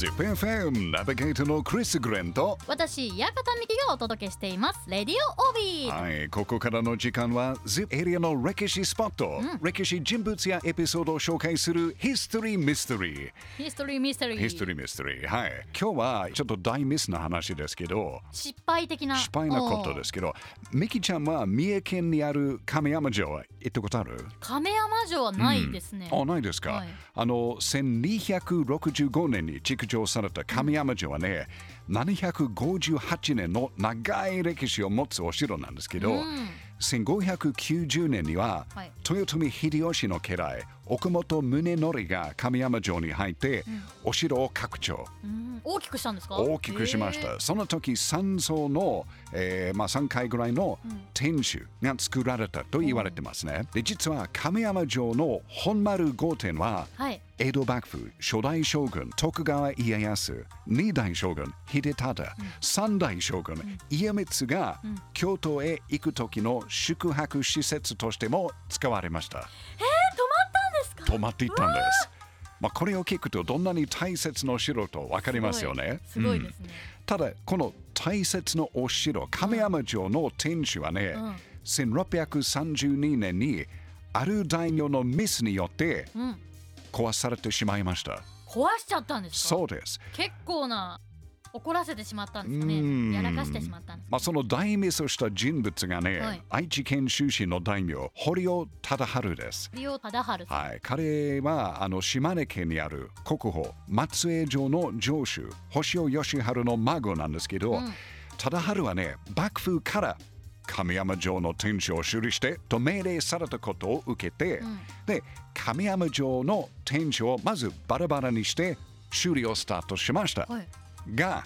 ZIPFM ナビゲーターのクリス・グレンと私、館美希がお届けしています。レディオオビー。はい、ここからの時間は ZIP エリアの歴史スポット、歴史人物やエピソードを紹介するヒストリー・ミステリーヒストリーミステリー。ヒストリー・ミステリーはい今日はちょっと大ミスな話ですけど失敗的な。失敗なことですけどミキちゃんは三重県にある亀山城行ったことある？亀山城はないですね。あないですか、はい。あの1265年に築城された亀山城はね、758年の長い歴史を持つお城なんですけど、1590年には、はい。豊臣秀吉の家来奥本宗則が亀山城に入って、お城を拡張。うん。大きくしたんですか？大きくしました、その時3層の、えーまあ、3階ぐらいの天守が作られたと言われてますね、で実は亀山城の本丸御殿ははい。江戸幕府初代将軍徳川家康二代将軍秀忠、三代将軍家光が京都へ行く時の宿泊施設としても使われました。え。ー、止まっていったんです。まあこれを聞くとどんなに大切なお城と分かりますよね。すごいすごいですね。ただこの大切なお城亀山城の天守はね、1632年にある大名のミスによってうん。壊されてしまいました、壊しちゃったんですか？そうです。結構な怒らせてしまったんですかうん。ね。やらかしてしまったんですかまあ、その大ミスをした人物がね、はい。愛知県出身の大名堀尾忠治です。リオ忠治。はい、彼はあの島根県にある国宝松江城の城主星尾義治の孫なんですけど、うん。忠治はね幕府から亀山城の天守を修理してと命令されたことを受けて、ん。で亀山城の天守をまずバラバラにして修理をスタートしました、はい。が、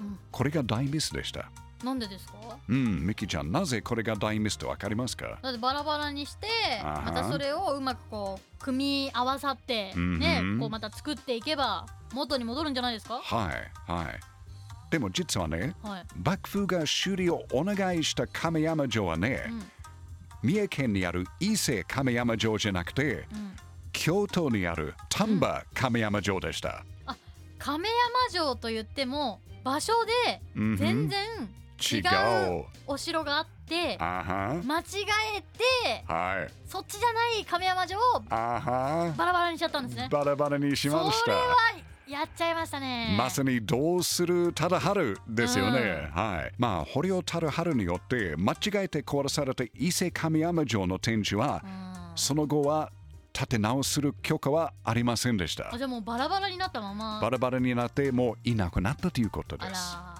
うん。これが大ミスでした。なんでですか？うんミキちゃんなぜこれが大ミスと分かりますか？だってバラバラにしてまたそれをうまくこう組み合わさってうんねうん。こうまた作っていけば元に戻るんじゃないですか？はいはい。でも実はねはい。幕府が修理をお願いした亀山城はね、ん。三重県にある伊勢亀山城じゃなくて、ん。京都にある丹波亀山城でした、あ亀山城と言っても場所で全然違違う。うお城があって間違えてはい。そっちじゃない亀山城をバラバラにしちゃったんですね。バラバラにしましそれはたやっちゃいましたね。まさにどうする忠治ですよね、はい。まあ堀尾忠治によって間違えて壊された伊勢亀山城の天守は、うん。その後は建て直する許可はありませんでした。あじゃあもうバラバラになったまま。バラバラになってもういなくなったということであす。ら。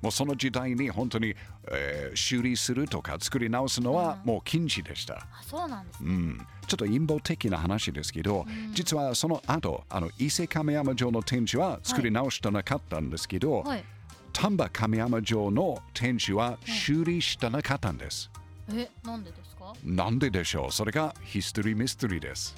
もうその時代に本当に、えー修理するとか作り直すのはもう禁止でした。あそうなんですね。うん、ちょっと陰謀的な話ですけど、実はその後あの伊勢亀山城の天守は作り直してなかったんですけど、はい。丹波亀山城の天守は修理してなかったんです。えなんでですか？なんででしょう？それがヒストリーミステリーです。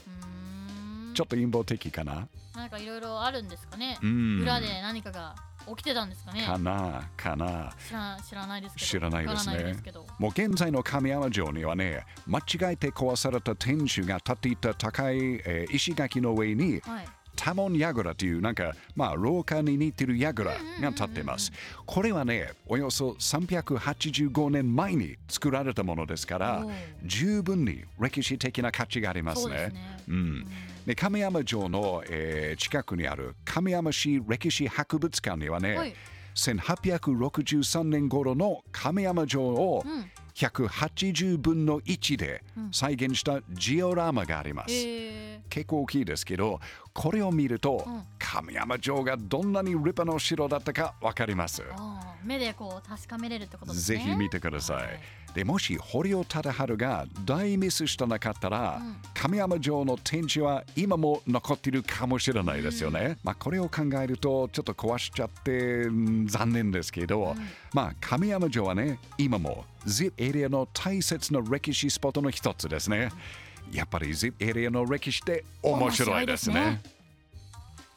ちょっと陰謀的かな？なんかいろいろあるんですかね？ん。裏で何かが起きてたんですかね？かなかな。知ら知らないですけど。知らないですね。もう現在の亀山城にはね間違えて壊された天守が建っていた高い、えー石垣の上にはい多聞櫓というなんかまあ廊下に似てる櫓が建っています。これはねおよそ385年前に作られたものですから十分に歴史的な価値がありますね。ね。うん、で亀山城の、えー近くにある亀山市歴史博物館にはね、はい。1863年頃の亀山城をうん。180分の1で再現したジオラマがあります。え結構大きいですけど、これを見ると、うん亀山城がどんなに立派な城だったかわかります。目でこう確かめれるってことですねぜひ見てください。はいでもし堀尾忠治が大ミスしてなかったら、うん亀山城の天守は今も残っているかもしれないですよね。まあこれを考えるとちょっと壊しちゃってうん残念ですけど、まあ亀山城はね今も ZIP エリアの大切な歴史スポットの一つですね。やっぱり ZIP エリアの歴史って面白いですね。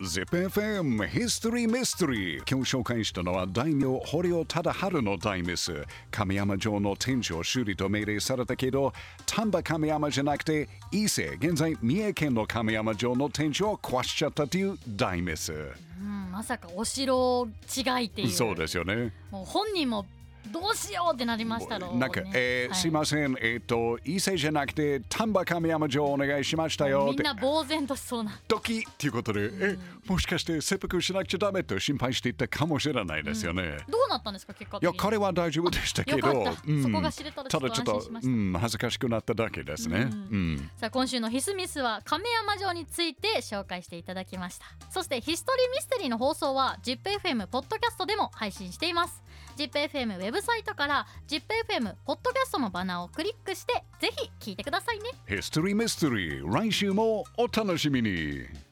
ZIPFM History Mystery 今日紹介したのは大名堀尾忠治の大ミス亀山城の天守を修理と命令されたけど丹波亀山じゃなくて伊勢現在三重県の亀山城の天守を壊しちゃったという大ミスうんまさかお城違いっていうそうですよね。もう本人もどうしようってなりましたろう、ね、なんか、えーはい。すいません、えっ、と、伊勢じゃなくて、丹波亀山城お願いしましたよ。みん。な呆然としそうな。ドキっていうことで、え、もしかして切腹しなくちゃダメと心配していたかもしれないですよね。どうなったんですか結果いや、彼は大丈夫でしたけど、そこが知れたた。だちょっとうん、恥ずかしくなっただけですね。うん。さあ今週のヒスミスは亀山城について紹介していただきましたそしてヒストリーミステリーの放送は ZIPFM ポッドキャストでも配信しています ZIPFM ウェブサイトから ZIPFM ポッドキャストのバナーをクリックしてぜひ聞いてくださいねヒストリーミステリー、来週もお楽しみに。